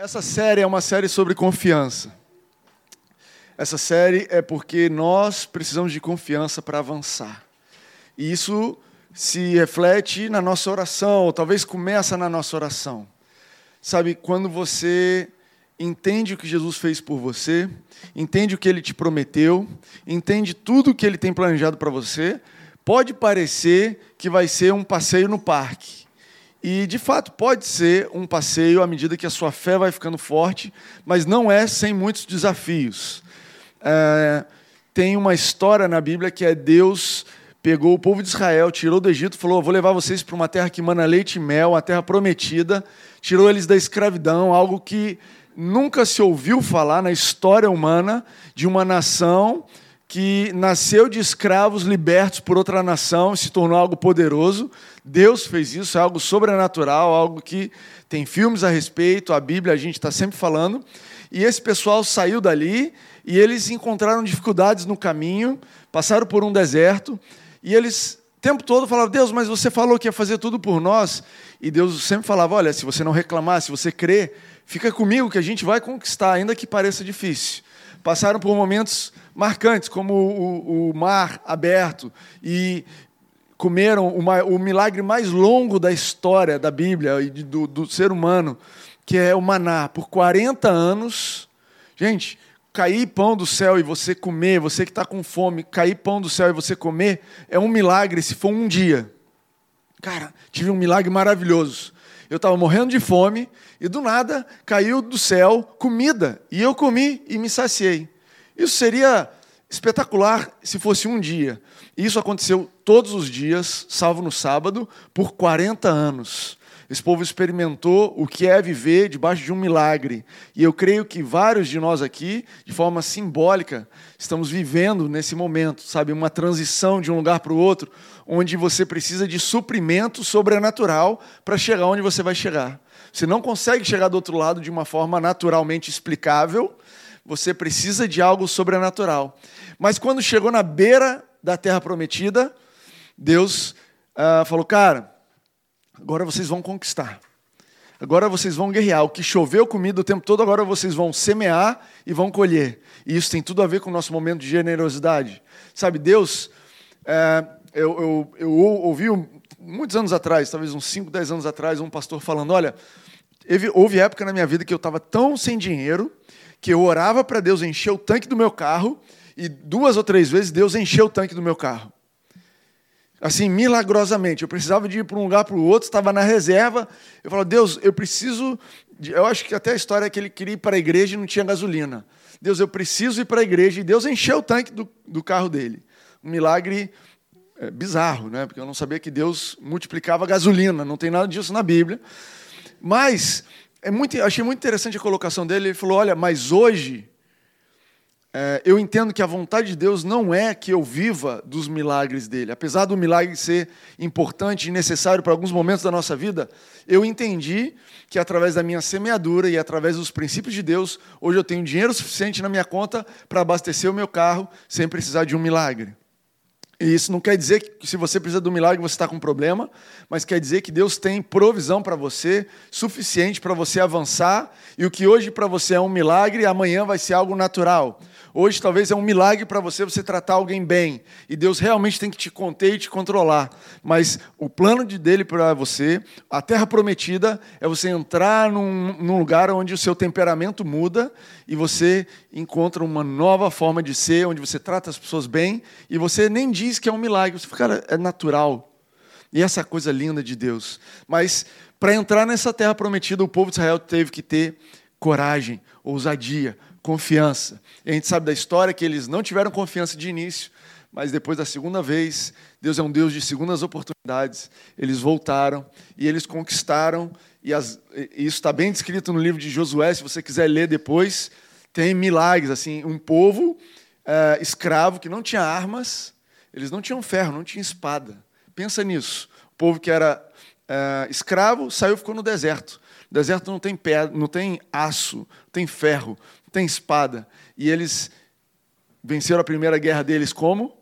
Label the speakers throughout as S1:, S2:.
S1: Essa série é uma série sobre confiança. Essa série é porque nós precisamos de confiança para avançar. E isso se reflete na nossa oração, ou talvez começa na nossa oração. Sabe, quando você entende o que Jesus fez por você, entende o que ele te prometeu, entende tudo o que ele tem planejado para você, pode parecer que vai ser um passeio no parque. E, de fato, pode ser um passeio à medida que a sua fé vai ficando forte, mas não é sem muitos desafios. É, tem uma história na Bíblia que é Deus pegou o povo de Israel, tirou do Egito, falou: Vou levar vocês para uma terra que mana leite e mel, uma terra prometida, tirou eles da escravidão, algo que nunca se ouviu falar na história humana de uma nação que nasceu de escravos libertos por outra nação e se tornou algo poderoso. Deus fez isso, é algo sobrenatural, algo que tem filmes a respeito, a Bíblia a gente está sempre falando. E esse pessoal saiu dali e eles encontraram dificuldades no caminho, passaram por um deserto e eles o tempo todo falavam: Deus, mas você falou que ia fazer tudo por nós. E Deus sempre falava: Olha, se você não reclamar, se você crer, fica comigo que a gente vai conquistar, ainda que pareça difícil. Passaram por momentos marcantes, como o, o mar aberto, e comeram uma, o milagre mais longo da história da Bíblia e do, do ser humano, que é o maná. Por 40 anos, gente, cair pão do céu e você comer, você que está com fome, cair pão do céu e você comer, é um milagre se for um dia. Cara, tive um milagre maravilhoso. Eu estava morrendo de fome e do nada caiu do céu comida e eu comi e me saciei. Isso seria espetacular se fosse um dia. Isso aconteceu todos os dias, salvo no sábado, por 40 anos. Esse povo experimentou o que é viver debaixo de um milagre. E eu creio que vários de nós aqui, de forma simbólica, estamos vivendo nesse momento, sabe, uma transição de um lugar para o outro, onde você precisa de suprimento sobrenatural para chegar onde você vai chegar. Você não consegue chegar do outro lado de uma forma naturalmente explicável, você precisa de algo sobrenatural. Mas quando chegou na beira da terra prometida, Deus uh, falou: Cara, agora vocês vão conquistar. Agora vocês vão guerrear. O que choveu comida o tempo todo, agora vocês vão semear e vão colher. E isso tem tudo a ver com o nosso momento de generosidade. Sabe, Deus, é, eu, eu, eu, ouvi muitos anos atrás, talvez uns 5, 10 anos atrás, um pastor falando: Olha, houve época na minha vida que eu estava tão sem dinheiro que eu orava para Deus encher o tanque do meu carro e duas ou três vezes Deus encheu o tanque do meu carro. Assim, milagrosamente. Eu precisava de ir para um lugar para o outro, estava na reserva. Eu falava, Deus, eu preciso. De... Eu acho que até a história é que ele queria ir para a igreja e não tinha gasolina. Deus, eu preciso ir para a igreja. E Deus encheu o tanque do, do carro dele. Um milagre é, bizarro, né? porque eu não sabia que Deus multiplicava gasolina. Não tem nada disso na Bíblia. Mas é muito, achei muito interessante a colocação dele. Ele falou: Olha, mas hoje é, eu entendo que a vontade de Deus não é que eu viva dos milagres dele. Apesar do milagre ser importante e necessário para alguns momentos da nossa vida, eu entendi que através da minha semeadura e através dos princípios de Deus, hoje eu tenho dinheiro suficiente na minha conta para abastecer o meu carro sem precisar de um milagre. E isso não quer dizer que se você precisa de um milagre você está com um problema, mas quer dizer que Deus tem provisão para você, suficiente para você avançar, e o que hoje para você é um milagre, amanhã vai ser algo natural. Hoje talvez é um milagre para você você tratar alguém bem. E Deus realmente tem que te conter e te controlar. Mas o plano de dele para você, a terra prometida, é você entrar num, num lugar onde o seu temperamento muda e você encontra uma nova forma de ser, onde você trata as pessoas bem e você nem diz que é um milagre. Você fica, é natural. E essa coisa linda de Deus. Mas para entrar nessa terra prometida, o povo de Israel teve que ter coragem, ousadia, confiança. E a gente sabe da história que eles não tiveram confiança de início, mas depois da segunda vez, Deus é um Deus de segundas oportunidades. Eles voltaram e eles conquistaram, e, as, e isso está bem descrito no livro de Josué, se você quiser ler depois. Tem milagres, assim, um povo é, escravo que não tinha armas, eles não tinham ferro, não tinham espada. Pensa nisso. O povo que era é, escravo saiu e ficou no deserto. O deserto não tem pedra, não tem aço, não tem ferro, tem espada. E eles venceram a primeira guerra deles como?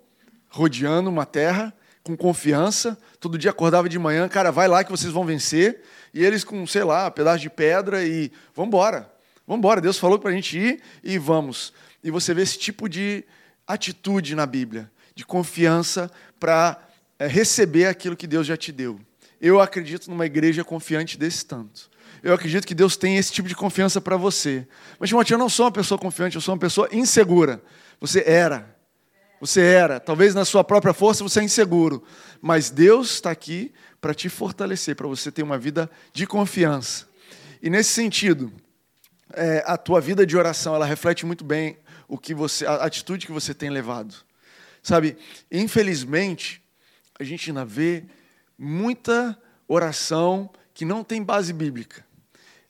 S1: Rodeando uma terra, com confiança. Todo dia acordava de manhã, cara, vai lá que vocês vão vencer. e eles com, sei lá, um pedaço de pedra e vamos embora. Vamos embora. Deus falou para a gente ir e vamos. E você vê esse tipo de atitude na Bíblia, de confiança para é, receber aquilo que Deus já te deu. Eu acredito numa igreja confiante desse tanto. Eu acredito que Deus tem esse tipo de confiança para você. Mas, Timóteo, eu não sou uma pessoa confiante, eu sou uma pessoa insegura. Você era. Você era. Talvez na sua própria força você é inseguro. Mas Deus está aqui para te fortalecer, para você ter uma vida de confiança. E nesse sentido, é, a tua vida de oração, ela reflete muito bem o que você, a atitude que você tem levado. Sabe, infelizmente, a gente ainda vê muita oração que não tem base bíblica.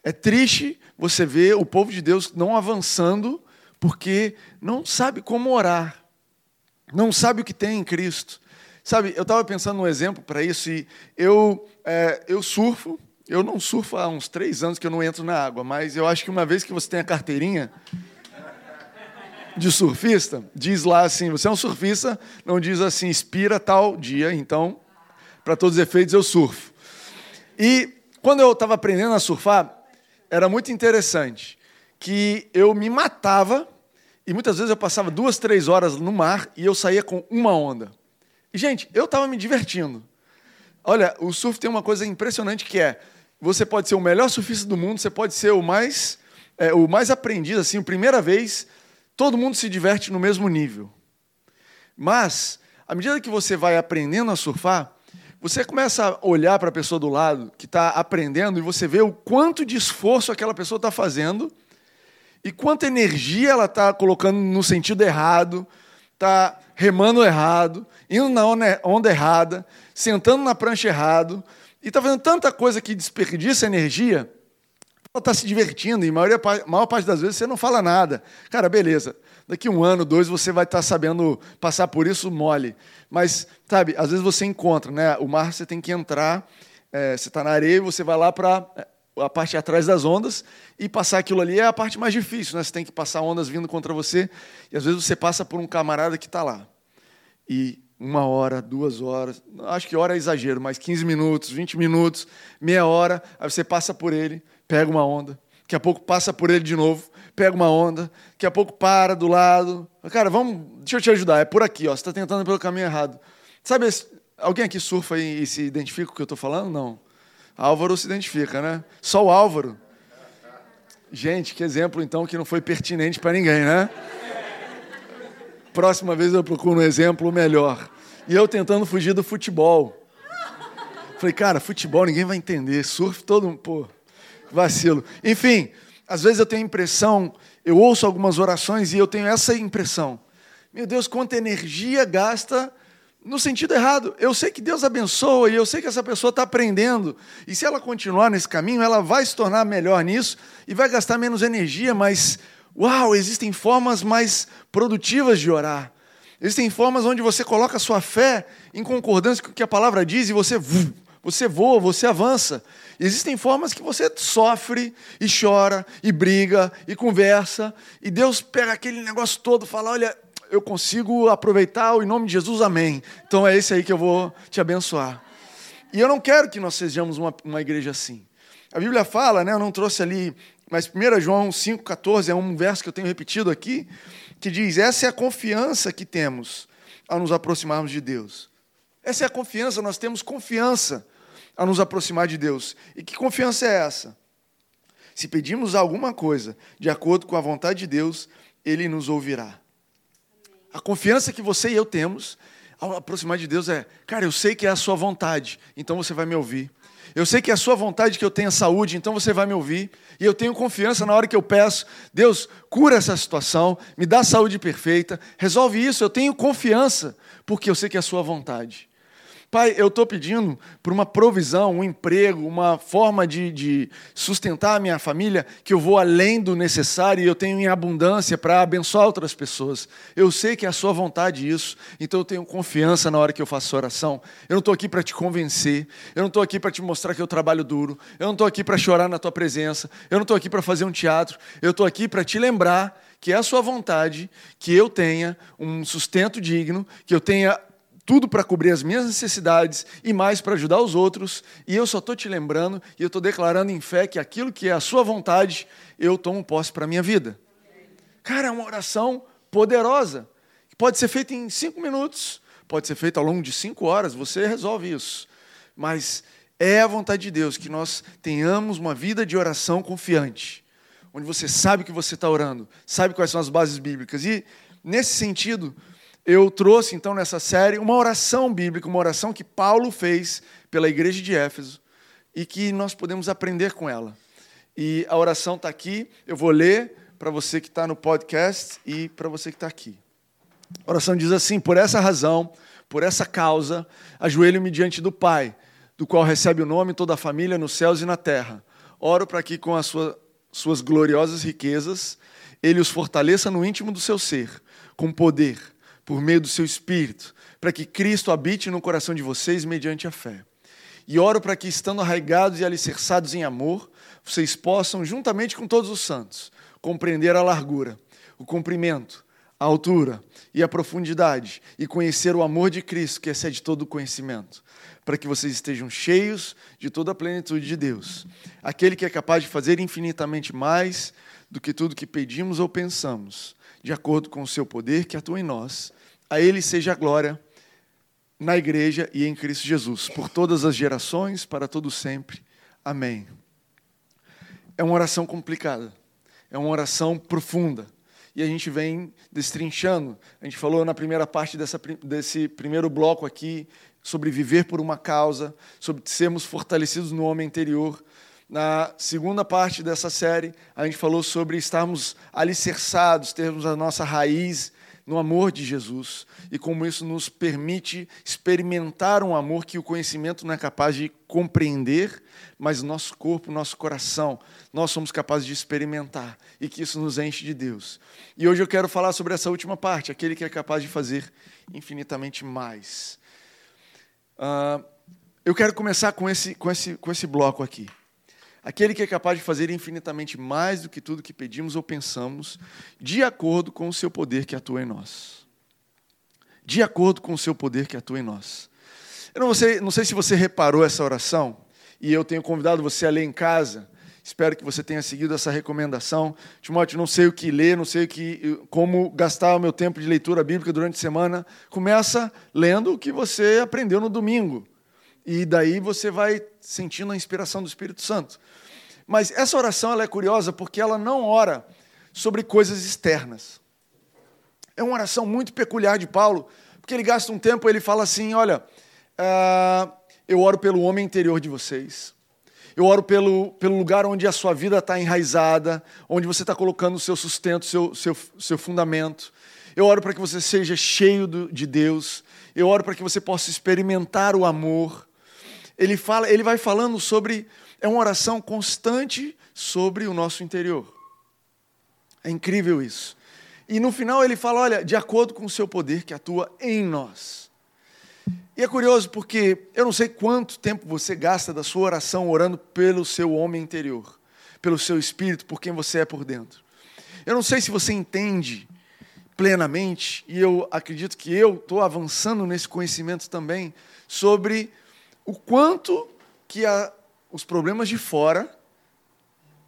S1: É triste você ver o povo de Deus não avançando porque não sabe como orar, não sabe o que tem em Cristo. Sabe, eu estava pensando num exemplo para isso e eu, é, eu surfo, eu não surfo há uns três anos que eu não entro na água, mas eu acho que uma vez que você tem a carteirinha de surfista, diz lá assim, você é um surfista, não diz assim, expira tal dia, então, para todos os efeitos, eu surfo. E quando eu estava aprendendo a surfar, era muito interessante que eu me matava e muitas vezes eu passava duas, três horas no mar e eu saía com uma onda. E, gente, eu estava me divertindo. Olha, o surf tem uma coisa impressionante que é, você pode ser o melhor surfista do mundo, você pode ser o mais, é, o mais aprendido, assim, primeira vez, todo mundo se diverte no mesmo nível. Mas, à medida que você vai aprendendo a surfar, você começa a olhar para a pessoa do lado que está aprendendo e você vê o quanto de esforço aquela pessoa está fazendo e quanta energia ela está colocando no sentido errado, está remando errado, indo na onda errada, sentando na prancha errado, e está fazendo tanta coisa que desperdiça energia, ela está se divertindo, e a maior, maior parte das vezes você não fala nada. Cara, beleza, daqui um ano, dois, você vai estar tá sabendo passar por isso mole. Mas, sabe, às vezes você encontra, né? O mar você tem que entrar, é, você está na areia, você vai lá para é, a parte atrás das ondas e passar aquilo ali é a parte mais difícil, né? Você tem que passar ondas vindo contra você e às vezes você passa por um camarada que está lá. E uma hora, duas horas, acho que hora é exagero, mas 15 minutos, 20 minutos, meia hora, aí você passa por ele, pega uma onda, daqui a pouco passa por ele de novo, pega uma onda, daqui a pouco para do lado. Cara, vamos, deixa eu te ajudar, é por aqui, ó, você está tentando pelo caminho errado. Sabe, alguém aqui surfa e, e se identifica com o que eu estou falando? Não. Álvaro se identifica, né? Só o Álvaro. Gente, que exemplo então que não foi pertinente para ninguém, né? Próxima vez eu procuro um exemplo melhor. E eu tentando fugir do futebol. Falei, cara, futebol ninguém vai entender, surf todo mundo, pô, vacilo. Enfim, às vezes eu tenho a impressão, eu ouço algumas orações e eu tenho essa impressão. Meu Deus, quanta energia gasta no sentido errado. Eu sei que Deus abençoa e eu sei que essa pessoa está aprendendo. E se ela continuar nesse caminho, ela vai se tornar melhor nisso e vai gastar menos energia, mas, uau, existem formas mais produtivas de orar. Existem formas onde você coloca a sua fé em concordância com o que a palavra diz e você, você voa, você avança. Existem formas que você sofre e chora e briga e conversa, e Deus pega aquele negócio todo fala: Olha, eu consigo aproveitar em nome de Jesus, amém. Então é esse aí que eu vou te abençoar. E eu não quero que nós sejamos uma, uma igreja assim. A Bíblia fala, né, eu não trouxe ali, mas 1 João 5,14 é um verso que eu tenho repetido aqui, que diz: Essa é a confiança que temos ao nos aproximarmos de Deus. Essa é a confiança, nós temos confiança a nos aproximar de Deus. E que confiança é essa? Se pedimos alguma coisa de acordo com a vontade de Deus, Ele nos ouvirá. A confiança que você e eu temos ao aproximar de Deus é, cara, eu sei que é a sua vontade, então você vai me ouvir. Eu sei que é a sua vontade que eu tenha saúde, então você vai me ouvir. E eu tenho confiança na hora que eu peço, Deus, cura essa situação, me dá saúde perfeita, resolve isso. Eu tenho confiança, porque eu sei que é a sua vontade. Pai, eu estou pedindo por uma provisão, um emprego, uma forma de, de, sustentar a minha família, que eu vou além do necessário e eu tenho em abundância para abençoar outras pessoas. Eu sei que é a sua vontade isso, então eu tenho confiança na hora que eu faço oração. Eu não estou aqui para te convencer, eu não estou aqui para te mostrar que eu trabalho duro, eu não estou aqui para chorar na tua presença, eu não estou aqui para fazer um teatro, eu estou aqui para te lembrar que é a sua vontade que eu tenha um sustento digno, que eu tenha tudo para cobrir as minhas necessidades e mais para ajudar os outros, e eu só estou te lembrando e eu estou declarando em fé que aquilo que é a sua vontade, eu tomo posse para a minha vida. Cara, é uma oração poderosa, que pode ser feita em cinco minutos, pode ser feita ao longo de cinco horas, você resolve isso. Mas é a vontade de Deus que nós tenhamos uma vida de oração confiante, onde você sabe que você está orando, sabe quais são as bases bíblicas. E, nesse sentido, eu trouxe então nessa série uma oração bíblica, uma oração que Paulo fez pela igreja de Éfeso e que nós podemos aprender com ela. E a oração está aqui, eu vou ler para você que está no podcast e para você que está aqui. A oração diz assim: Por essa razão, por essa causa, ajoelho-me diante do Pai, do qual recebe o nome toda a família nos céus e na terra. Oro para que, com as sua, suas gloriosas riquezas, ele os fortaleça no íntimo do seu ser, com poder por meio do seu Espírito, para que Cristo habite no coração de vocês mediante a fé. E oro para que, estando arraigados e alicerçados em amor, vocês possam, juntamente com todos os santos, compreender a largura, o comprimento, a altura e a profundidade, e conhecer o amor de Cristo, que excede todo o conhecimento, para que vocês estejam cheios de toda a plenitude de Deus, aquele que é capaz de fazer infinitamente mais do que tudo que pedimos ou pensamos, de acordo com o seu poder que atua em nós a Ele seja a glória na igreja e em Cristo Jesus, por todas as gerações, para todo sempre. Amém. É uma oração complicada, é uma oração profunda. E a gente vem destrinchando. A gente falou na primeira parte dessa, desse primeiro bloco aqui sobre viver por uma causa, sobre sermos fortalecidos no homem interior. Na segunda parte dessa série, a gente falou sobre estarmos alicerçados, termos a nossa raiz no amor de Jesus e como isso nos permite experimentar um amor que o conhecimento não é capaz de compreender, mas nosso corpo, nosso coração, nós somos capazes de experimentar e que isso nos enche de Deus. E hoje eu quero falar sobre essa última parte, aquele que é capaz de fazer infinitamente mais. Uh, eu quero começar com esse, com, esse, com esse bloco aqui. Aquele que é capaz de fazer infinitamente mais do que tudo que pedimos ou pensamos, de acordo com o seu poder que atua em nós. De acordo com o seu poder que atua em nós. Eu não sei, não sei se você reparou essa oração, e eu tenho convidado você a ler em casa. Espero que você tenha seguido essa recomendação. Timóteo, não sei o que ler, não sei o que, como gastar o meu tempo de leitura bíblica durante a semana. Começa lendo o que você aprendeu no domingo. E daí você vai sentindo a inspiração do Espírito Santo. Mas essa oração ela é curiosa porque ela não ora sobre coisas externas. É uma oração muito peculiar de Paulo, porque ele gasta um tempo, ele fala assim: olha, uh, eu oro pelo homem interior de vocês. Eu oro pelo, pelo lugar onde a sua vida está enraizada, onde você está colocando o seu sustento, seu, seu, seu fundamento. Eu oro para que você seja cheio do, de Deus. Eu oro para que você possa experimentar o amor ele, fala, ele vai falando sobre. É uma oração constante sobre o nosso interior. É incrível isso. E no final ele fala: olha, de acordo com o seu poder que atua em nós. E é curioso porque eu não sei quanto tempo você gasta da sua oração orando pelo seu homem interior, pelo seu espírito, por quem você é por dentro. Eu não sei se você entende plenamente, e eu acredito que eu estou avançando nesse conhecimento também, sobre o quanto que a, os problemas de fora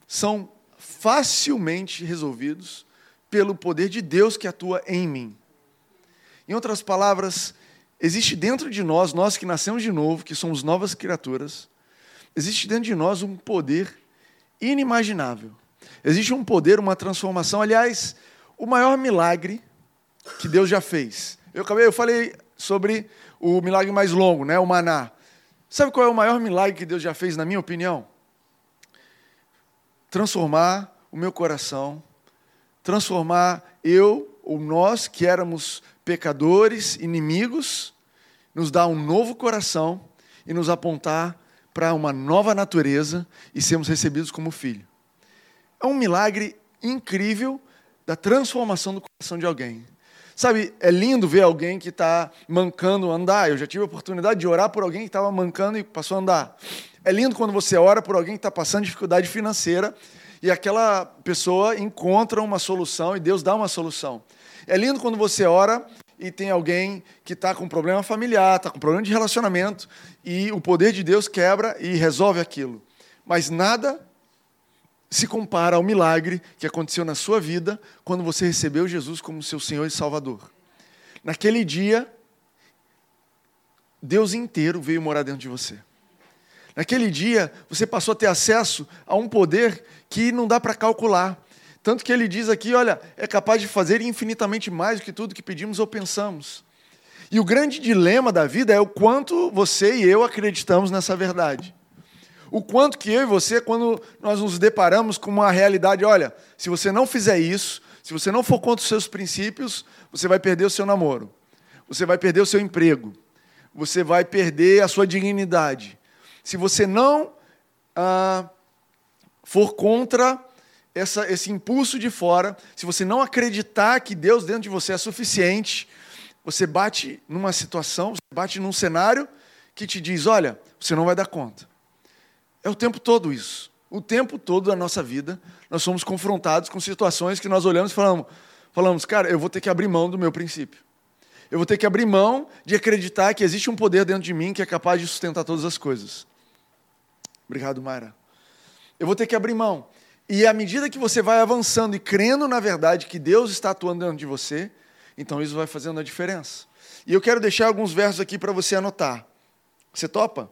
S1: são facilmente resolvidos pelo poder de Deus que atua em mim. Em outras palavras, existe dentro de nós, nós que nascemos de novo, que somos novas criaturas, existe dentro de nós um poder inimaginável. Existe um poder, uma transformação. Aliás, o maior milagre que Deus já fez. Eu acabei, eu falei sobre o milagre mais longo, né, o maná. Sabe qual é o maior milagre que Deus já fez, na minha opinião? Transformar o meu coração, transformar eu ou nós que éramos pecadores, inimigos, nos dar um novo coração e nos apontar para uma nova natureza e sermos recebidos como filho. É um milagre incrível da transformação do coração de alguém. Sabe, é lindo ver alguém que está mancando andar. Eu já tive a oportunidade de orar por alguém que estava mancando e passou a andar. É lindo quando você ora por alguém que está passando dificuldade financeira e aquela pessoa encontra uma solução e Deus dá uma solução. É lindo quando você ora e tem alguém que está com problema familiar, está com problema de relacionamento, e o poder de Deus quebra e resolve aquilo. Mas nada se compara ao milagre que aconteceu na sua vida quando você recebeu Jesus como seu Senhor e Salvador. Naquele dia, Deus inteiro veio morar dentro de você. Naquele dia, você passou a ter acesso a um poder que não dá para calcular. Tanto que ele diz aqui: olha, é capaz de fazer infinitamente mais do que tudo que pedimos ou pensamos. E o grande dilema da vida é o quanto você e eu acreditamos nessa verdade. O quanto que eu e você, quando nós nos deparamos com uma realidade, olha, se você não fizer isso, se você não for contra os seus princípios, você vai perder o seu namoro, você vai perder o seu emprego, você vai perder a sua dignidade. Se você não ah, for contra essa, esse impulso de fora, se você não acreditar que Deus dentro de você é suficiente, você bate numa situação, você bate num cenário que te diz: olha, você não vai dar conta. É o tempo todo isso. O tempo todo da nossa vida, nós somos confrontados com situações que nós olhamos e falamos, falamos, cara, eu vou ter que abrir mão do meu princípio. Eu vou ter que abrir mão de acreditar que existe um poder dentro de mim que é capaz de sustentar todas as coisas. Obrigado, Mayra. Eu vou ter que abrir mão. E à medida que você vai avançando e crendo na verdade que Deus está atuando dentro de você, então isso vai fazendo a diferença. E eu quero deixar alguns versos aqui para você anotar. Você topa?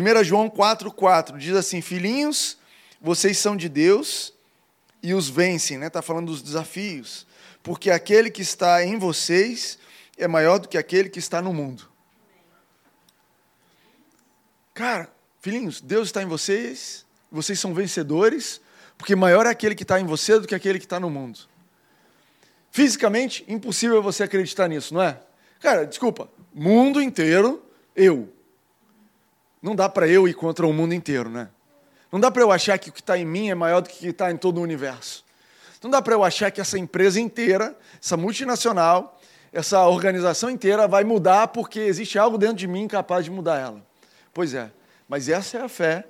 S1: 1 João 4,4 diz assim: Filhinhos, vocês são de Deus e os vencem, né? Está falando dos desafios. Porque aquele que está em vocês é maior do que aquele que está no mundo. Cara, filhinhos, Deus está em vocês, vocês são vencedores, porque maior é aquele que está em você do que aquele que está no mundo. Fisicamente, impossível você acreditar nisso, não é? Cara, desculpa, mundo inteiro, eu. Não dá para eu ir contra o mundo inteiro, né? Não dá para eu achar que o que está em mim é maior do que o que está em todo o universo. Não dá para eu achar que essa empresa inteira, essa multinacional, essa organização inteira vai mudar porque existe algo dentro de mim capaz de mudar ela. Pois é, mas essa é a fé,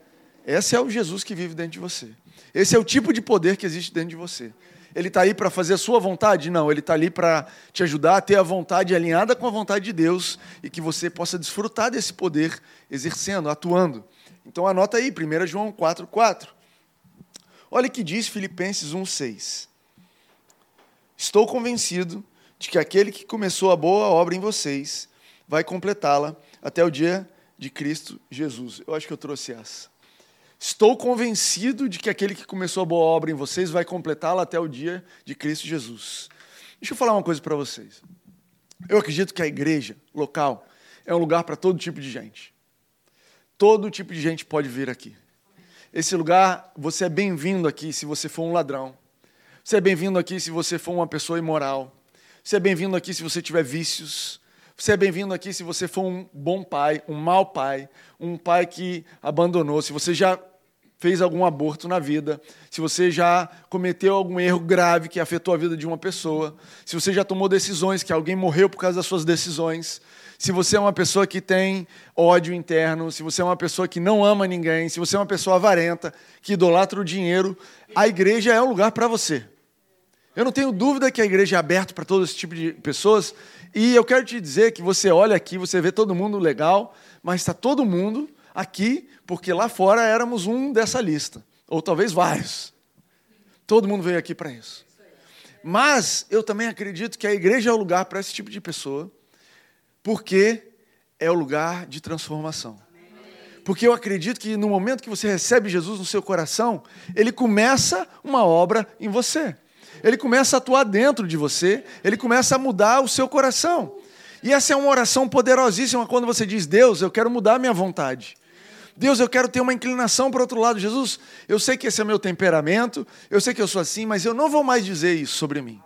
S1: esse é o Jesus que vive dentro de você. Esse é o tipo de poder que existe dentro de você. Ele está aí para fazer a sua vontade? Não, ele está ali para te ajudar a ter a vontade alinhada com a vontade de Deus e que você possa desfrutar desse poder exercendo, atuando. Então anota aí, 1 João 4, 4. Olha o que diz Filipenses 1, 6. Estou convencido de que aquele que começou a boa obra em vocês vai completá-la até o dia de Cristo Jesus. Eu acho que eu trouxe essa. Estou convencido de que aquele que começou a boa obra em vocês vai completá-la até o dia de Cristo Jesus. Deixa eu falar uma coisa para vocês. Eu acredito que a igreja local é um lugar para todo tipo de gente. Todo tipo de gente pode vir aqui. Esse lugar, você é bem-vindo aqui se você for um ladrão. Você é bem-vindo aqui se você for uma pessoa imoral. Você é bem-vindo aqui se você tiver vícios. Você é bem-vindo aqui se você for um bom pai, um mau pai, um pai que abandonou. Se você já fez algum aborto na vida, se você já cometeu algum erro grave que afetou a vida de uma pessoa, se você já tomou decisões que alguém morreu por causa das suas decisões, se você é uma pessoa que tem ódio interno, se você é uma pessoa que não ama ninguém, se você é uma pessoa avarenta, que idolatra o dinheiro, a igreja é o lugar para você. Eu não tenho dúvida que a igreja é aberta para todo esse tipo de pessoas, e eu quero te dizer que você olha aqui, você vê todo mundo legal, mas está todo mundo aqui, porque lá fora éramos um dessa lista, ou talvez vários. Todo mundo veio aqui para isso. Mas eu também acredito que a igreja é o lugar para esse tipo de pessoa, porque é o lugar de transformação. Porque eu acredito que no momento que você recebe Jesus no seu coração, ele começa uma obra em você. Ele começa a atuar dentro de você, ele começa a mudar o seu coração. E essa é uma oração poderosíssima quando você diz: Deus, eu quero mudar a minha vontade. Deus, eu quero ter uma inclinação para o outro lado. Jesus, eu sei que esse é meu temperamento, eu sei que eu sou assim, mas eu não vou mais dizer isso sobre mim.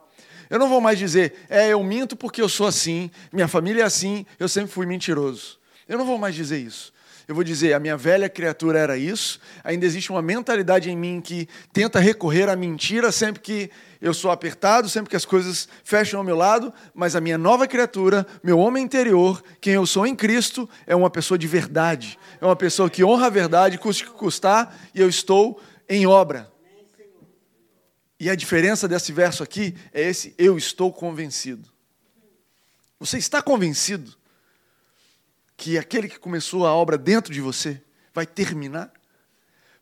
S1: Eu não vou mais dizer, é, eu minto porque eu sou assim, minha família é assim, eu sempre fui mentiroso. Eu não vou mais dizer isso. Eu vou dizer, a minha velha criatura era isso, ainda existe uma mentalidade em mim que tenta recorrer à mentira sempre que eu sou apertado, sempre que as coisas fecham ao meu lado, mas a minha nova criatura, meu homem interior, quem eu sou em Cristo, é uma pessoa de verdade. É uma pessoa que honra a verdade, custe que custar, e eu estou em obra. E a diferença desse verso aqui é esse: eu estou convencido. Você está convencido que aquele que começou a obra dentro de você vai terminar?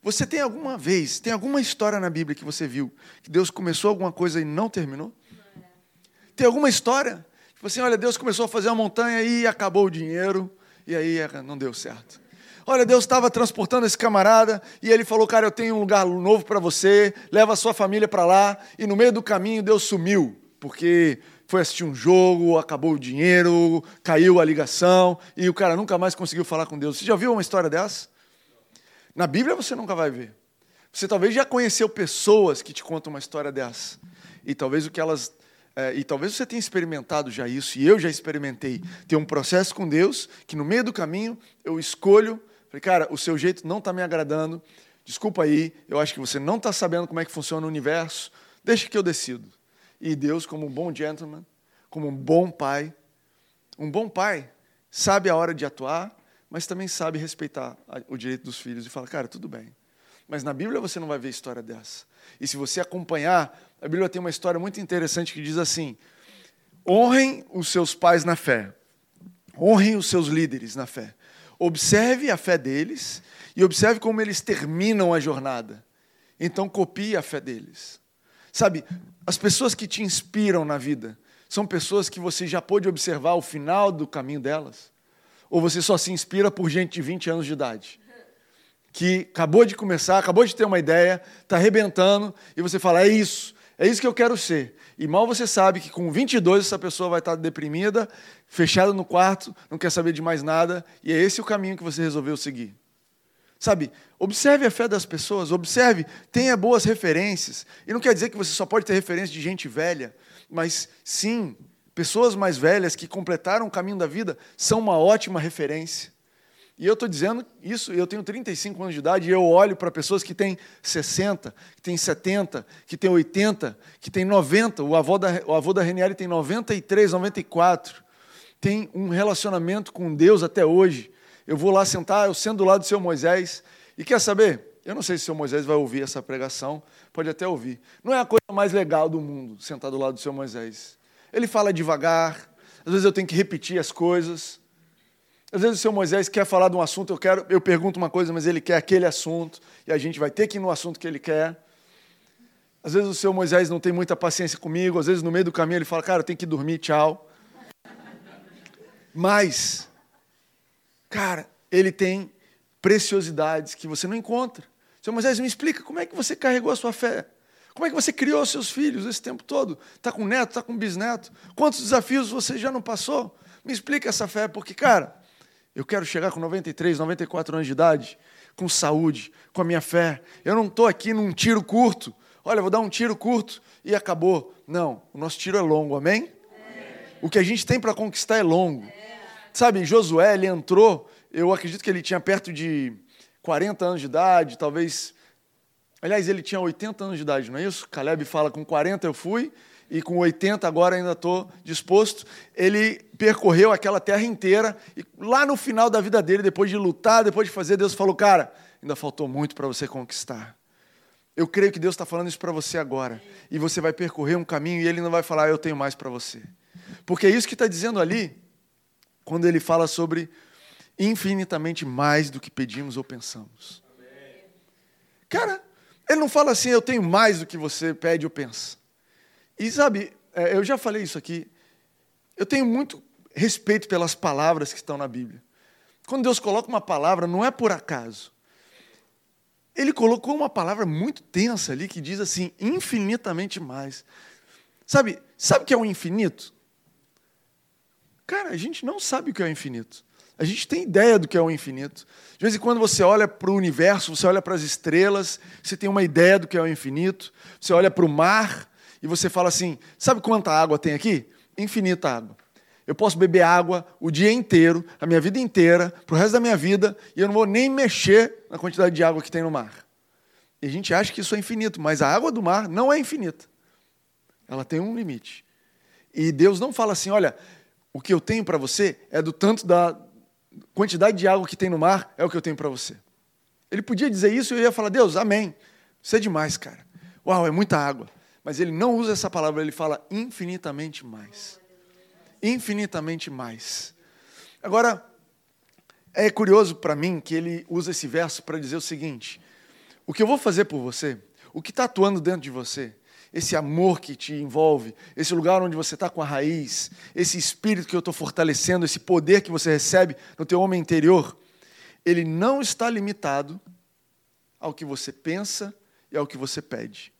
S1: Você tem alguma vez, tem alguma história na Bíblia que você viu que Deus começou alguma coisa e não terminou? Tem alguma história? Tipo assim, olha, Deus começou a fazer uma montanha e acabou o dinheiro, e aí não deu certo. Olha, Deus estava transportando esse camarada e ele falou: Cara, eu tenho um lugar novo para você, leva a sua família para lá. E no meio do caminho, Deus sumiu, porque foi assistir um jogo, acabou o dinheiro, caiu a ligação e o cara nunca mais conseguiu falar com Deus. Você já viu uma história dessa? Na Bíblia você nunca vai ver. Você talvez já conheceu pessoas que te contam uma história dessa. E talvez o que elas é, e talvez você tenha experimentado já isso, e eu já experimentei, ter um processo com Deus, que no meio do caminho eu escolho Falei, cara, o seu jeito não está me agradando. Desculpa aí, eu acho que você não está sabendo como é que funciona o universo. Deixa que eu decido. E Deus, como um bom gentleman, como um bom pai, um bom pai, sabe a hora de atuar, mas também sabe respeitar o direito dos filhos e fala, cara, tudo bem. Mas na Bíblia você não vai ver história dessa. E se você acompanhar, a Bíblia tem uma história muito interessante que diz assim: honrem os seus pais na fé, honrem os seus líderes na fé. Observe a fé deles e observe como eles terminam a jornada. Então copie a fé deles. Sabe, as pessoas que te inspiram na vida são pessoas que você já pôde observar o final do caminho delas? Ou você só se inspira por gente de 20 anos de idade? Que acabou de começar, acabou de ter uma ideia, está arrebentando, e você fala: é isso, é isso que eu quero ser. E mal você sabe que com 22 essa pessoa vai estar deprimida, fechada no quarto, não quer saber de mais nada, e é esse o caminho que você resolveu seguir. Sabe, observe a fé das pessoas, observe, tenha boas referências. E não quer dizer que você só pode ter referência de gente velha, mas sim, pessoas mais velhas que completaram o caminho da vida são uma ótima referência. E eu estou dizendo isso, eu tenho 35 anos de idade e eu olho para pessoas que têm 60, que têm 70, que têm 80, que têm 90. O avô da, o avô da Renieri tem 93, 94. Tem um relacionamento com Deus até hoje. Eu vou lá sentar, eu sento do lado do seu Moisés. E quer saber? Eu não sei se o seu Moisés vai ouvir essa pregação, pode até ouvir. Não é a coisa mais legal do mundo sentar do lado do seu Moisés. Ele fala devagar, às vezes eu tenho que repetir as coisas. Às vezes o seu Moisés quer falar de um assunto, eu, quero, eu pergunto uma coisa, mas ele quer aquele assunto, e a gente vai ter que ir no assunto que ele quer. Às vezes o seu Moisés não tem muita paciência comigo, às vezes no meio do caminho ele fala, cara, eu tenho que dormir, tchau. Mas, cara, ele tem preciosidades que você não encontra. Seu Moisés, me explica como é que você carregou a sua fé? Como é que você criou seus filhos esse tempo todo? Está com neto, está com bisneto? Quantos desafios você já não passou? Me explica essa fé, porque, cara, eu quero chegar com 93, 94 anos de idade, com saúde, com a minha fé. Eu não estou aqui num tiro curto. Olha, vou dar um tiro curto e acabou. Não, o nosso tiro é longo, amém? O que a gente tem para conquistar é longo. Sabe, Josué, ele entrou, eu acredito que ele tinha perto de 40 anos de idade, talvez. Aliás, ele tinha 80 anos de idade, não é isso? Caleb fala: com 40 eu fui, e com 80 agora ainda estou disposto. Ele percorreu aquela terra inteira e lá no final da vida dele, depois de lutar, depois de fazer, Deus falou: Cara, ainda faltou muito para você conquistar. Eu creio que Deus está falando isso para você agora. E você vai percorrer um caminho e Ele não vai falar: Eu tenho mais para você. Porque é isso que está dizendo ali, quando ele fala sobre infinitamente mais do que pedimos ou pensamos. Cara, ele não fala assim: Eu tenho mais do que você pede ou pensa. E sabe, é, eu já falei isso aqui, eu tenho muito respeito pelas palavras que estão na Bíblia. Quando Deus coloca uma palavra, não é por acaso. Ele colocou uma palavra muito tensa ali que diz assim, infinitamente mais. Sabe, sabe o que é o infinito? Cara, a gente não sabe o que é o infinito. A gente tem ideia do que é o infinito. De vez em quando você olha para o universo, você olha para as estrelas, você tem uma ideia do que é o infinito. Você olha para o mar, e você fala assim: sabe quanta água tem aqui? Infinita água. Eu posso beber água o dia inteiro, a minha vida inteira, para o resto da minha vida, e eu não vou nem mexer na quantidade de água que tem no mar. E a gente acha que isso é infinito, mas a água do mar não é infinita. Ela tem um limite. E Deus não fala assim: olha, o que eu tenho para você é do tanto da quantidade de água que tem no mar, é o que eu tenho para você. Ele podia dizer isso e eu ia falar: Deus, amém. Isso é demais, cara. Uau, é muita água. Mas ele não usa essa palavra, ele fala infinitamente mais. infinitamente mais. Agora, é curioso para mim que ele usa esse verso para dizer o seguinte: o que eu vou fazer por você, o que está atuando dentro de você, esse amor que te envolve, esse lugar onde você está com a raiz, esse espírito que eu estou fortalecendo, esse poder que você recebe no teu homem interior, ele não está limitado ao que você pensa e ao que você pede.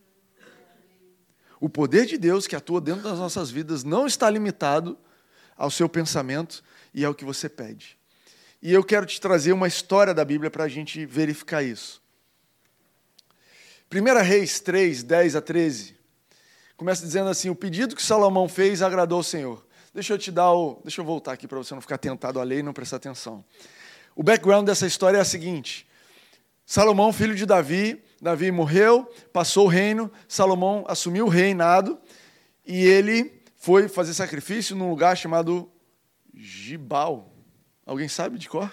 S1: O poder de Deus que atua dentro das nossas vidas não está limitado ao seu pensamento e ao que você pede. E eu quero te trazer uma história da Bíblia para a gente verificar isso. 1 Reis 3, 10 a 13, começa dizendo assim: O pedido que Salomão fez agradou ao Senhor. Deixa eu te dar o. Deixa eu voltar aqui para você não ficar tentado a ler e não prestar atenção. O background dessa história é a seguinte: Salomão, filho de Davi, Davi morreu, passou o reino, Salomão assumiu o reinado e ele foi fazer sacrifício num lugar chamado Gibal. Alguém sabe de cor?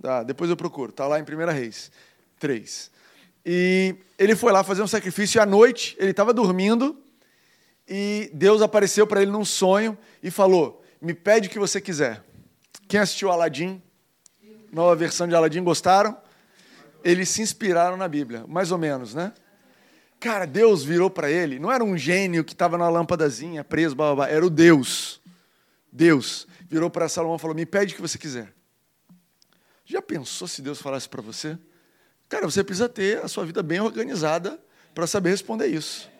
S1: Tá, depois eu procuro, está lá em 1 Reis 3. E ele foi lá fazer um sacrifício e à noite ele estava dormindo e Deus apareceu para ele num sonho e falou: Me pede o que você quiser. Quem assistiu Aladim? Nova versão de Aladim, gostaram? Eles se inspiraram na Bíblia, mais ou menos, né? Cara, Deus virou para ele, não era um gênio que estava na lâmpadazinha, preso, blá, blá, blá, era o Deus. Deus virou para Salomão e falou: Me pede o que você quiser. Já pensou se Deus falasse para você? Cara, você precisa ter a sua vida bem organizada para saber responder isso.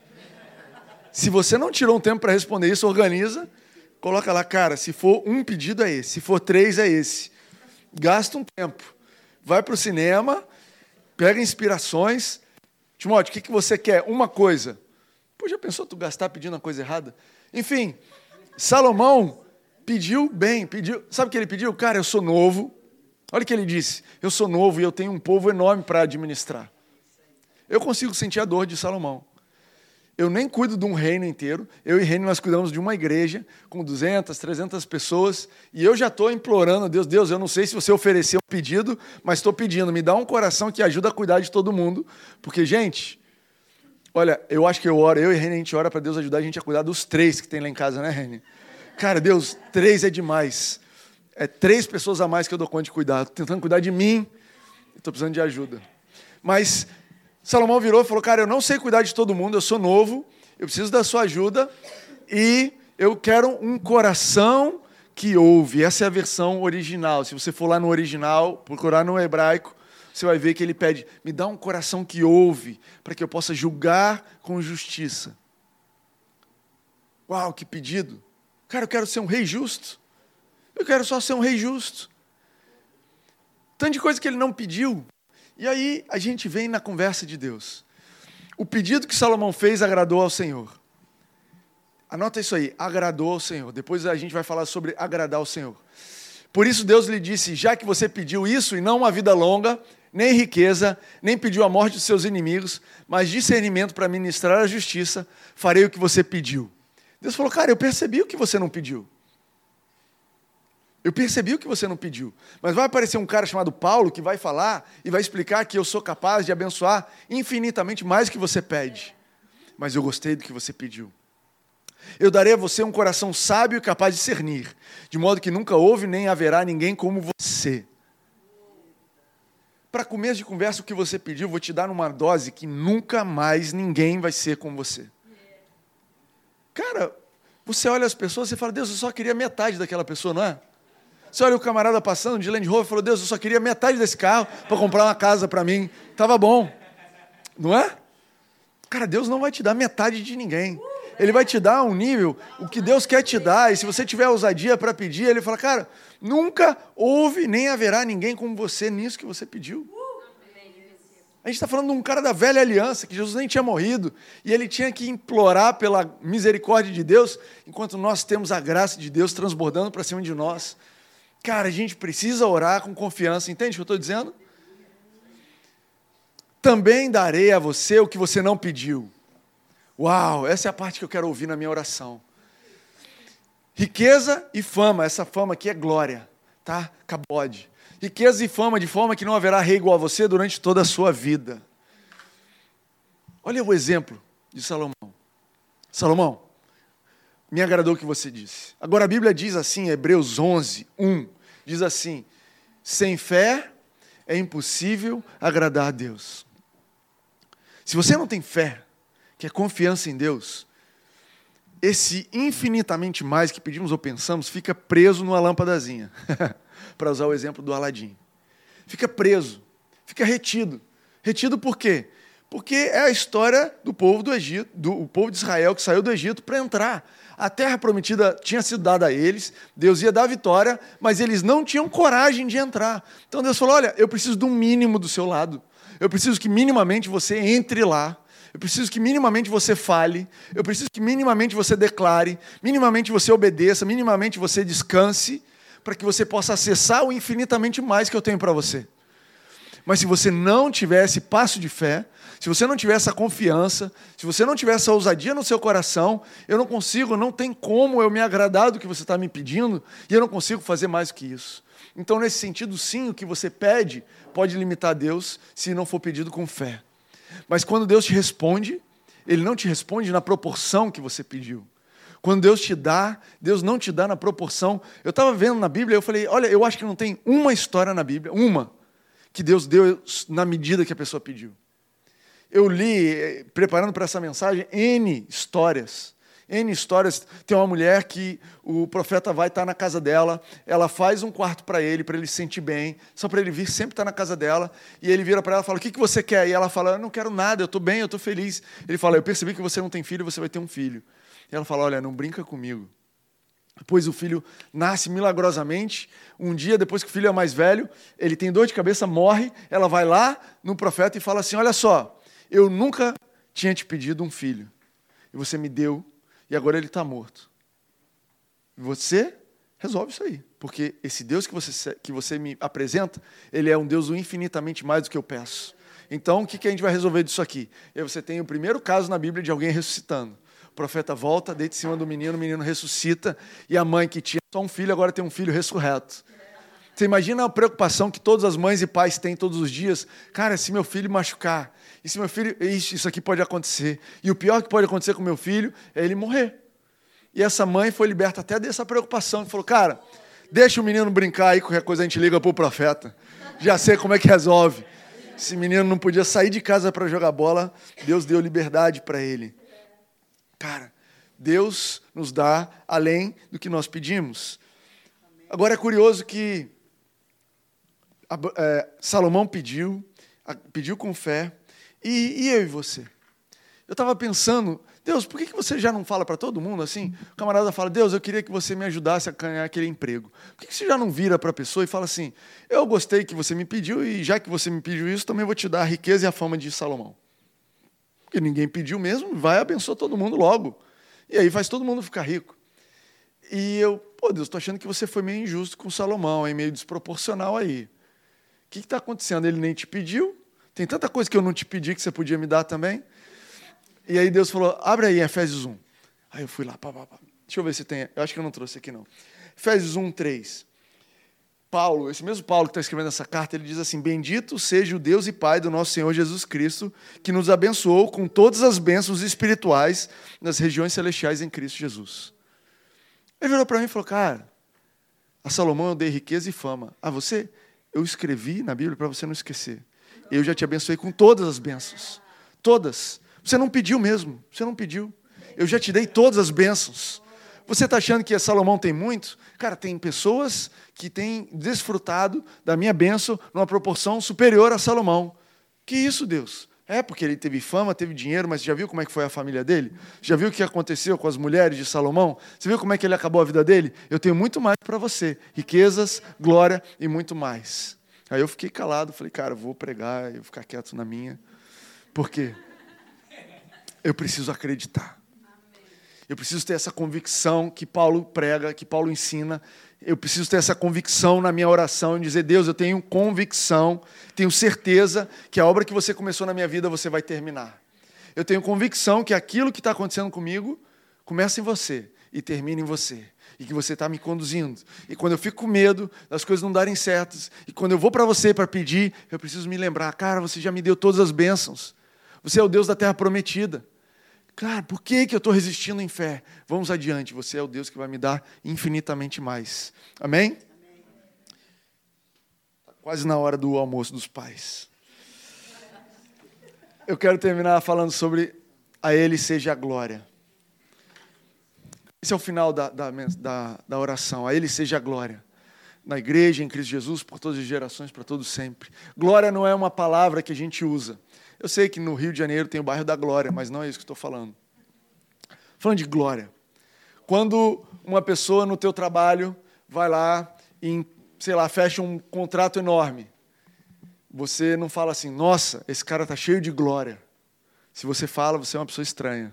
S1: Se você não tirou um tempo para responder isso, organiza, coloca lá, cara, se for um pedido é esse, se for três é esse. Gasta um tempo. Vai para o cinema, pega inspirações. Timóteo, o que, que você quer? Uma coisa. Pô, já pensou tu gastar pedindo a coisa errada? Enfim, Salomão pediu bem, pediu. Sabe o que ele pediu? Cara, eu sou novo, Olha o que ele disse: Eu sou novo e eu tenho um povo enorme para administrar. Eu consigo sentir a dor de Salomão. Eu nem cuido de um reino inteiro. Eu e Reino nós cuidamos de uma igreja com 200, 300 pessoas. E eu já estou implorando a Deus: Deus, eu não sei se você ofereceu um pedido, mas estou pedindo, me dá um coração que ajuda a cuidar de todo mundo. Porque, gente, olha, eu acho que eu oro, eu e Reine, a gente ora para Deus ajudar a gente a cuidar dos três que tem lá em casa, né, Reine? Cara, Deus, três é demais é três pessoas a mais que eu dou conta de cuidar. Estou tentando cuidar de mim, estou precisando de ajuda. Mas Salomão virou e falou: Cara, eu não sei cuidar de todo mundo, eu sou novo, eu preciso da sua ajuda e eu quero um coração que ouve. Essa é a versão original. Se você for lá no original, procurar no hebraico, você vai ver que ele pede: Me dá um coração que ouve, para que eu possa julgar com justiça. Uau, que pedido! Cara, eu quero ser um rei justo. Eu quero só ser um rei justo. Tanto de coisa que ele não pediu. E aí a gente vem na conversa de Deus. O pedido que Salomão fez agradou ao Senhor. Anota isso aí, agradou ao Senhor. Depois a gente vai falar sobre agradar ao Senhor. Por isso Deus lhe disse: já que você pediu isso e não uma vida longa, nem riqueza, nem pediu a morte dos seus inimigos, mas discernimento para ministrar a justiça, farei o que você pediu. Deus falou: cara, eu percebi o que você não pediu. Eu percebi o que você não pediu. Mas vai aparecer um cara chamado Paulo que vai falar e vai explicar que eu sou capaz de abençoar infinitamente mais do que você pede. Mas eu gostei do que você pediu. Eu darei a você um coração sábio e capaz de discernir, de modo que nunca houve nem haverá ninguém como você. Para começo de conversa, o que você pediu, vou te dar uma dose que nunca mais ninguém vai ser como você. Cara, você olha as pessoas e fala, Deus, eu só queria metade daquela pessoa, não é? Você olha o camarada passando de Land Rover e falou: Deus, eu só queria metade desse carro para comprar uma casa para mim. Tava bom. Não é? Cara, Deus não vai te dar metade de ninguém. Ele vai te dar um nível, o que Deus quer te dar, e se você tiver ousadia para pedir, ele fala: Cara, nunca houve nem haverá ninguém como você nisso que você pediu. A gente está falando de um cara da velha aliança, que Jesus nem tinha morrido, e ele tinha que implorar pela misericórdia de Deus, enquanto nós temos a graça de Deus transbordando para cima de nós. Cara, a gente precisa orar com confiança, entende o que eu estou dizendo? Também darei a você o que você não pediu. Uau, essa é a parte que eu quero ouvir na minha oração. Riqueza e fama, essa fama aqui é glória, tá? Cabode. Riqueza e fama, de forma que não haverá rei igual a você durante toda a sua vida. Olha o exemplo de Salomão. Salomão, me agradou o que você disse. Agora a Bíblia diz assim, Hebreus 11, 1, diz assim: sem fé é impossível agradar a Deus. Se você não tem fé, que é confiança em Deus, esse infinitamente mais que pedimos ou pensamos fica preso numa lâmpadazinha, para usar o exemplo do Aladim. Fica preso, fica retido. Retido por quê? Porque é a história do povo do Egito, do povo de Israel que saiu do Egito para entrar. A terra prometida tinha sido dada a eles, Deus ia dar a vitória, mas eles não tinham coragem de entrar. Então Deus falou: Olha, eu preciso de um mínimo do seu lado. Eu preciso que minimamente você entre lá. Eu preciso que minimamente você fale, eu preciso que minimamente você declare, minimamente você obedeça, minimamente você descanse, para que você possa acessar o infinitamente mais que eu tenho para você. Mas se você não tiver esse passo de fé, se você não tiver essa confiança, se você não tiver essa ousadia no seu coração, eu não consigo, não tem como eu me agradar do que você está me pedindo, e eu não consigo fazer mais que isso. Então, nesse sentido, sim, o que você pede pode limitar Deus se não for pedido com fé. Mas quando Deus te responde, Ele não te responde na proporção que você pediu. Quando Deus te dá, Deus não te dá na proporção. Eu estava vendo na Bíblia, eu falei, olha, eu acho que não tem uma história na Bíblia, uma, que Deus deu na medida que a pessoa pediu. Eu li, eh, preparando para essa mensagem, N histórias N histórias. Tem uma mulher que o profeta vai estar na casa dela, ela faz um quarto para ele, para ele se sentir bem, só para ele vir sempre estar na casa dela. E ele vira para ela e fala: O que, que você quer? E ela fala: Eu não quero nada, eu estou bem, eu estou feliz. Ele fala: Eu percebi que você não tem filho, você vai ter um filho. E ela fala: Olha, não brinca comigo. Depois o filho nasce milagrosamente. Um dia, depois que o filho é mais velho, ele tem dor de cabeça, morre. Ela vai lá no profeta e fala assim: Olha só, eu nunca tinha te pedido um filho. E você me deu e agora ele está morto. Você resolve isso aí, porque esse Deus que você, que você me apresenta, ele é um Deus infinitamente mais do que eu peço. Então, o que, que a gente vai resolver disso aqui? E você tem o primeiro caso na Bíblia de alguém ressuscitando. O profeta volta, deita em cima do menino, o menino ressuscita, e a mãe que tinha só um filho, agora tem um filho ressurreto. Você imagina a preocupação que todas as mães e pais têm todos os dias? Cara, se meu filho machucar, e se meu filho, isso, isso aqui pode acontecer. E o pior que pode acontecer com meu filho é ele morrer. E essa mãe foi liberta até dessa preocupação. Falou, cara, deixa o menino brincar aí, qualquer coisa a gente liga para o profeta. Já sei como é que resolve. Esse menino não podia sair de casa para jogar bola, Deus deu liberdade para ele. Cara, Deus nos dá além do que nós pedimos. Agora é curioso que é, Salomão pediu, pediu com fé, e, e eu e você? Eu estava pensando, Deus, por que, que você já não fala para todo mundo assim? O camarada fala, Deus, eu queria que você me ajudasse a ganhar aquele emprego. Por que, que você já não vira para a pessoa e fala assim, eu gostei que você me pediu e já que você me pediu isso, também vou te dar a riqueza e a fama de Salomão. Porque ninguém pediu mesmo, vai abençoar todo mundo logo. E aí faz todo mundo ficar rico. E eu, pô, Deus, estou achando que você foi meio injusto com Salomão, meio desproporcional aí. O que está acontecendo? Ele nem te pediu, tem tanta coisa que eu não te pedi que você podia me dar também. E aí Deus falou: abre aí Efésios 1. Aí eu fui lá, pá, pá, pá. deixa eu ver se tem. Eu acho que eu não trouxe aqui não. Efésios 1, 3. Paulo, esse mesmo Paulo que está escrevendo essa carta, ele diz assim: Bendito seja o Deus e Pai do nosso Senhor Jesus Cristo, que nos abençoou com todas as bênçãos espirituais nas regiões celestiais em Cristo Jesus. Ele virou para mim e falou: Cara, a Salomão eu dei riqueza e fama. A você, eu escrevi na Bíblia para você não esquecer eu já te abençoei com todas as bênçãos. Todas. Você não pediu mesmo, você não pediu. Eu já te dei todas as bênçãos. Você está achando que Salomão tem muito? Cara, tem pessoas que têm desfrutado da minha bênção numa proporção superior a Salomão. Que isso, Deus? É, porque ele teve fama, teve dinheiro, mas já viu como é que foi a família dele? Já viu o que aconteceu com as mulheres de Salomão? Você viu como é que ele acabou a vida dele? Eu tenho muito mais para você: riquezas, glória e muito mais. Aí eu fiquei calado, falei, cara, vou pregar, vou ficar quieto na minha. Por quê? Eu preciso acreditar. Eu preciso ter essa convicção que Paulo prega, que Paulo ensina. Eu preciso ter essa convicção na minha oração e dizer: Deus, eu tenho convicção, tenho certeza que a obra que você começou na minha vida você vai terminar. Eu tenho convicção que aquilo que está acontecendo comigo começa em você e termina em você e que você está me conduzindo. E quando eu fico com medo das coisas não darem certas, e quando eu vou para você para pedir, eu preciso me lembrar, cara, você já me deu todas as bênçãos. Você é o Deus da terra prometida. Cara, por que, que eu estou resistindo em fé? Vamos adiante, você é o Deus que vai me dar infinitamente mais. Amém? Está quase na hora do almoço dos pais. Eu quero terminar falando sobre a Ele seja a glória. Esse é o final da, da, da, da oração. A Ele seja a glória. Na igreja, em Cristo Jesus, por todas as gerações, para todos sempre. Glória não é uma palavra que a gente usa. Eu sei que no Rio de Janeiro tem o bairro da Glória, mas não é isso que estou falando. Falando de glória. Quando uma pessoa no teu trabalho vai lá e, sei lá, fecha um contrato enorme, você não fala assim, nossa, esse cara está cheio de glória. Se você fala, você é uma pessoa estranha.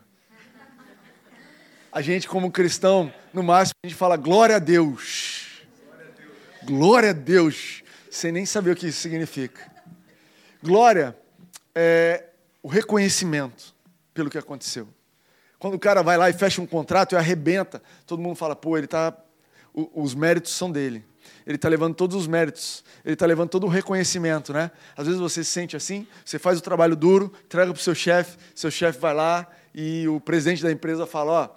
S1: A gente, como cristão, no máximo, a gente fala glória a Deus. Glória a Deus. Sem nem saber o que isso significa. Glória é o reconhecimento pelo que aconteceu. Quando o cara vai lá e fecha um contrato e arrebenta, todo mundo fala, pô, ele tá, os méritos são dele. Ele está levando todos os méritos, ele está levando todo o reconhecimento, né? Às vezes você se sente assim, você faz o trabalho duro, entrega para o seu chefe, seu chefe vai lá e o presidente da empresa fala, ó,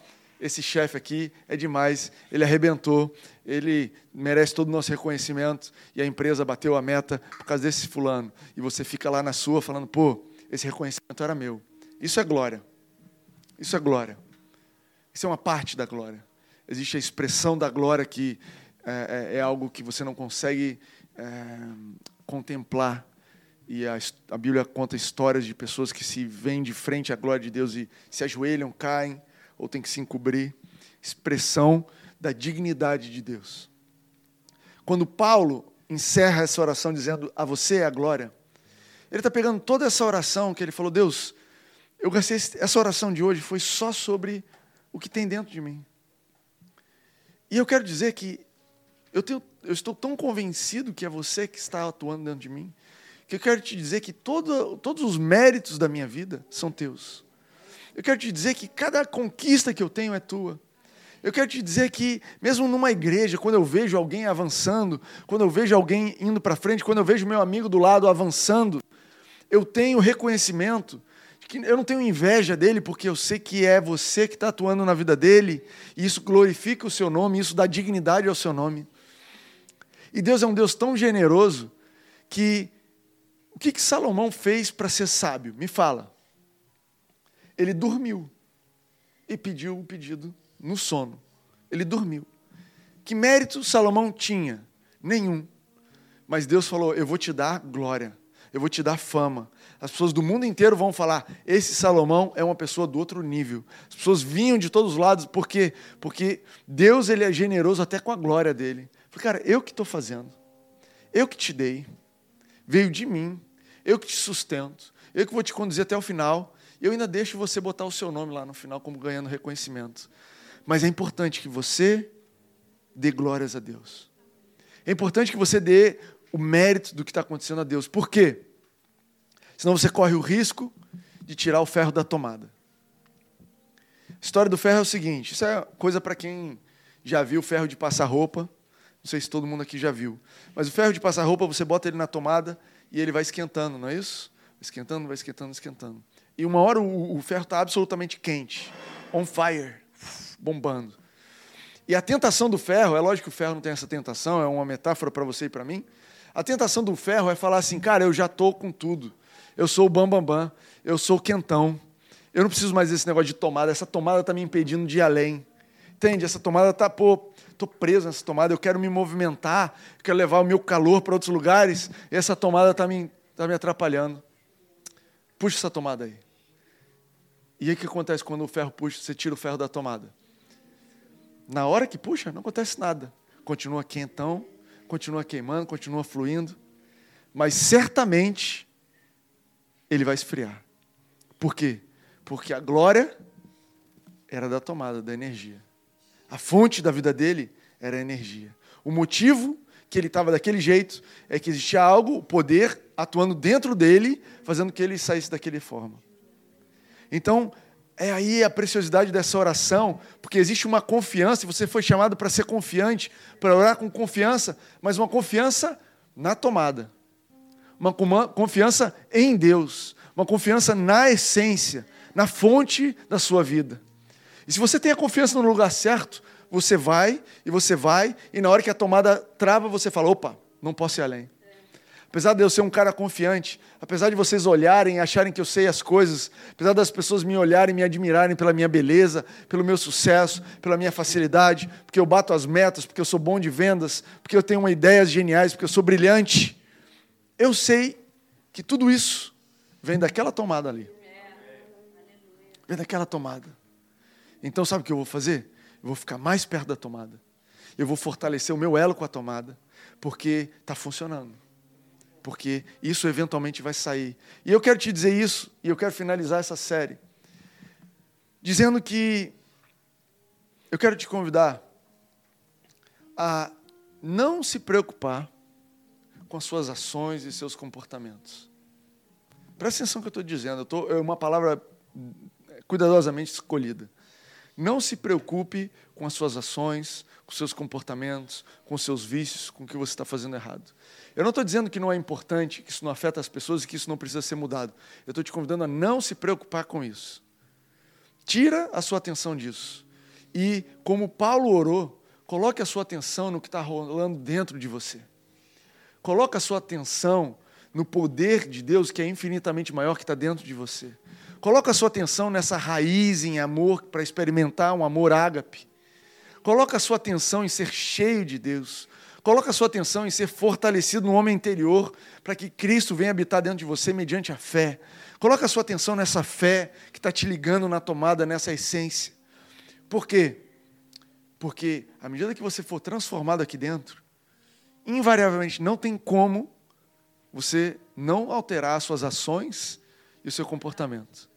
S1: esse chefe aqui é demais, ele arrebentou, ele merece todo o nosso reconhecimento e a empresa bateu a meta por causa desse fulano. E você fica lá na sua falando, pô, esse reconhecimento era meu. Isso é glória. Isso é glória. Isso é uma parte da glória. Existe a expressão da glória que é, é, é algo que você não consegue é, contemplar. E a, a Bíblia conta histórias de pessoas que se veem de frente à glória de Deus e se ajoelham, caem, ou tem que se encobrir. Expressão da dignidade de Deus. Quando Paulo encerra essa oração dizendo a você é a glória, ele está pegando toda essa oração que ele falou, Deus, eu gastei essa oração de hoje foi só sobre o que tem dentro de mim. E eu quero dizer que eu, tenho, eu estou tão convencido que é você que está atuando dentro de mim, que eu quero te dizer que todo, todos os méritos da minha vida são teus. Eu quero te dizer que cada conquista que eu tenho é tua. Eu quero te dizer que, mesmo numa igreja, quando eu vejo alguém avançando, quando eu vejo alguém indo para frente, quando eu vejo meu amigo do lado avançando, eu tenho reconhecimento eu não tenho inveja dele, porque eu sei que é você que está atuando na vida dele, e isso glorifica o seu nome, isso dá dignidade ao seu nome. E Deus é um Deus tão generoso que o que, que Salomão fez para ser sábio? Me fala. Ele dormiu e pediu o pedido no sono. Ele dormiu. Que mérito Salomão tinha? Nenhum. Mas Deus falou: Eu vou te dar glória, eu vou te dar fama. As pessoas do mundo inteiro vão falar: Esse Salomão é uma pessoa do outro nível. As pessoas vinham de todos os lados, por quê? Porque Deus ele é generoso até com a glória dele. Falei, cara, eu que estou fazendo, eu que te dei, veio de mim, eu que te sustento, eu que vou te conduzir até o final. Eu ainda deixo você botar o seu nome lá no final como ganhando reconhecimento. Mas é importante que você dê glórias a Deus. É importante que você dê o mérito do que está acontecendo a Deus. Por quê? Senão você corre o risco de tirar o ferro da tomada. A história do ferro é o seguinte: isso é coisa para quem já viu ferro de passar roupa. Não sei se todo mundo aqui já viu. Mas o ferro de passar roupa, você bota ele na tomada e ele vai esquentando, não é isso? Vai esquentando, vai esquentando, esquentando. E uma hora o, o ferro está absolutamente quente, on fire bombando. E a tentação do ferro, é lógico que o ferro não tem essa tentação, é uma metáfora para você e para mim. A tentação do ferro é falar assim, cara, eu já estou com tudo. Eu sou o bambambam, bam, bam, eu sou o quentão. Eu não preciso mais desse negócio de tomada, essa tomada está me impedindo de ir além. Entende? Essa tomada está, pô, estou preso nessa tomada, eu quero me movimentar, quero levar o meu calor para outros lugares, e essa tomada está me, tá me atrapalhando. Puxa essa tomada aí. E aí o que acontece quando o ferro puxa, você tira o ferro da tomada? Na hora que puxa, não acontece nada. Continua quentão, continua queimando, continua fluindo. Mas certamente ele vai esfriar. Por quê? Porque a glória era da tomada, da energia. A fonte da vida dele era a energia. O motivo que ele estava daquele jeito é que existia algo, o poder atuando dentro dele, fazendo que ele saísse daquele forma. Então, é aí a preciosidade dessa oração, porque existe uma confiança, você foi chamado para ser confiante, para orar com confiança, mas uma confiança na tomada, uma confiança em Deus, uma confiança na essência, na fonte da sua vida. E se você tem a confiança no lugar certo, você vai e você vai, e na hora que a tomada trava, você fala: opa, não posso ir além. Apesar de eu ser um cara confiante, apesar de vocês olharem e acharem que eu sei as coisas, apesar das pessoas me olharem e me admirarem pela minha beleza, pelo meu sucesso, pela minha facilidade, porque eu bato as metas, porque eu sou bom de vendas, porque eu tenho ideias geniais, porque eu sou brilhante, eu sei que tudo isso vem daquela tomada ali. Vem daquela tomada. Então sabe o que eu vou fazer? Eu vou ficar mais perto da tomada. Eu vou fortalecer o meu elo com a tomada, porque está funcionando porque isso eventualmente vai sair. E eu quero te dizer isso, e eu quero finalizar essa série, dizendo que eu quero te convidar a não se preocupar com as suas ações e seus comportamentos. Presta atenção no que eu estou dizendo, eu é uma palavra cuidadosamente escolhida. Não se preocupe com as suas ações, com seus comportamentos, com seus vícios, com o que você está fazendo errado. Eu não estou dizendo que não é importante, que isso não afeta as pessoas e que isso não precisa ser mudado. Eu estou te convidando a não se preocupar com isso. Tira a sua atenção disso. E, como Paulo orou, coloque a sua atenção no que está rolando dentro de você. Coloque a sua atenção no poder de Deus que é infinitamente maior que está dentro de você. Coloque a sua atenção nessa raiz em amor para experimentar um amor ágape. Coloque a sua atenção em ser cheio de Deus. Coloca sua atenção em ser fortalecido no homem interior, para que Cristo venha habitar dentro de você mediante a fé. Coloca sua atenção nessa fé que está te ligando na tomada, nessa essência. Por quê? Porque à medida que você for transformado aqui dentro, invariavelmente não tem como você não alterar as suas ações e o seu comportamento.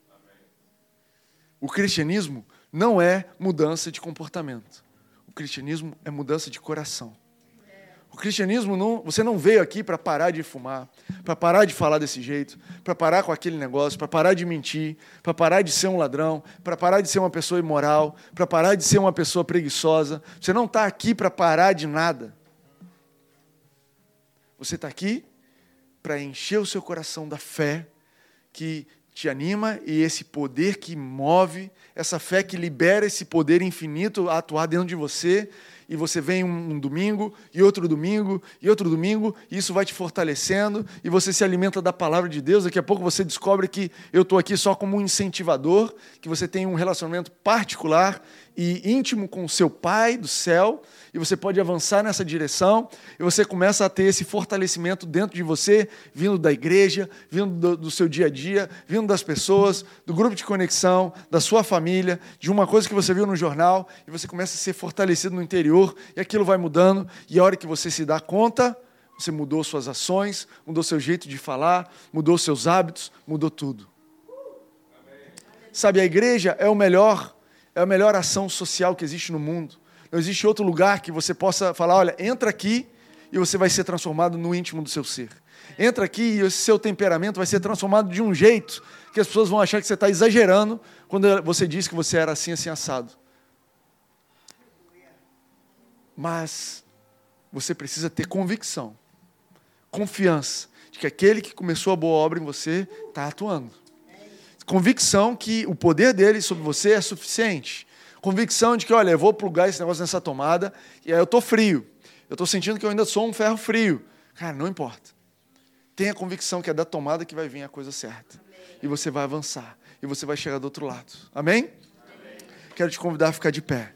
S1: O cristianismo não é mudança de comportamento. O cristianismo é mudança de coração. O cristianismo não, você não veio aqui para parar de fumar, para parar de falar desse jeito, para parar com aquele negócio, para parar de mentir, para parar de ser um ladrão, para parar de ser uma pessoa imoral, para parar de ser uma pessoa preguiçosa. Você não está aqui para parar de nada. Você está aqui para encher o seu coração da fé que te anima e esse poder que move, essa fé que libera esse poder infinito a atuar dentro de você e você vem um domingo, e outro domingo, e outro domingo, e isso vai te fortalecendo, e você se alimenta da palavra de Deus. Daqui a pouco você descobre que eu estou aqui só como um incentivador, que você tem um relacionamento particular e íntimo com o seu Pai do céu, e você pode avançar nessa direção, e você começa a ter esse fortalecimento dentro de você, vindo da igreja, vindo do, do, seu dia a dia, vindo das pessoas, do grupo de conexão, da sua família, de uma coisa que você viu no jornal, e você começa a ser fortalecido no interior, e aquilo vai mudando, e a hora que você se dá conta, você mudou suas ações, mudou seu jeito de falar, mudou seus hábitos, mudou tudo. Sabe, a igreja é o melhor é a melhor ação social que existe no mundo. Não existe outro lugar que você possa falar: olha, entra aqui e você vai ser transformado no íntimo do seu ser. Entra aqui e o seu temperamento vai ser transformado de um jeito que as pessoas vão achar que você está exagerando quando você diz que você era assim, assim, assado. Mas você precisa ter convicção, confiança de que aquele que começou a boa obra em você está atuando. Convicção que o poder dele sobre você é suficiente. Convicção de que, olha, eu vou plugar esse negócio nessa tomada e aí eu estou frio. Eu estou sentindo que eu ainda sou um ferro frio. Cara, não importa. Tenha convicção que é da tomada que vai vir a coisa certa. E você vai avançar. E você vai chegar do outro lado. Amém? Amém? Quero te convidar a ficar de pé.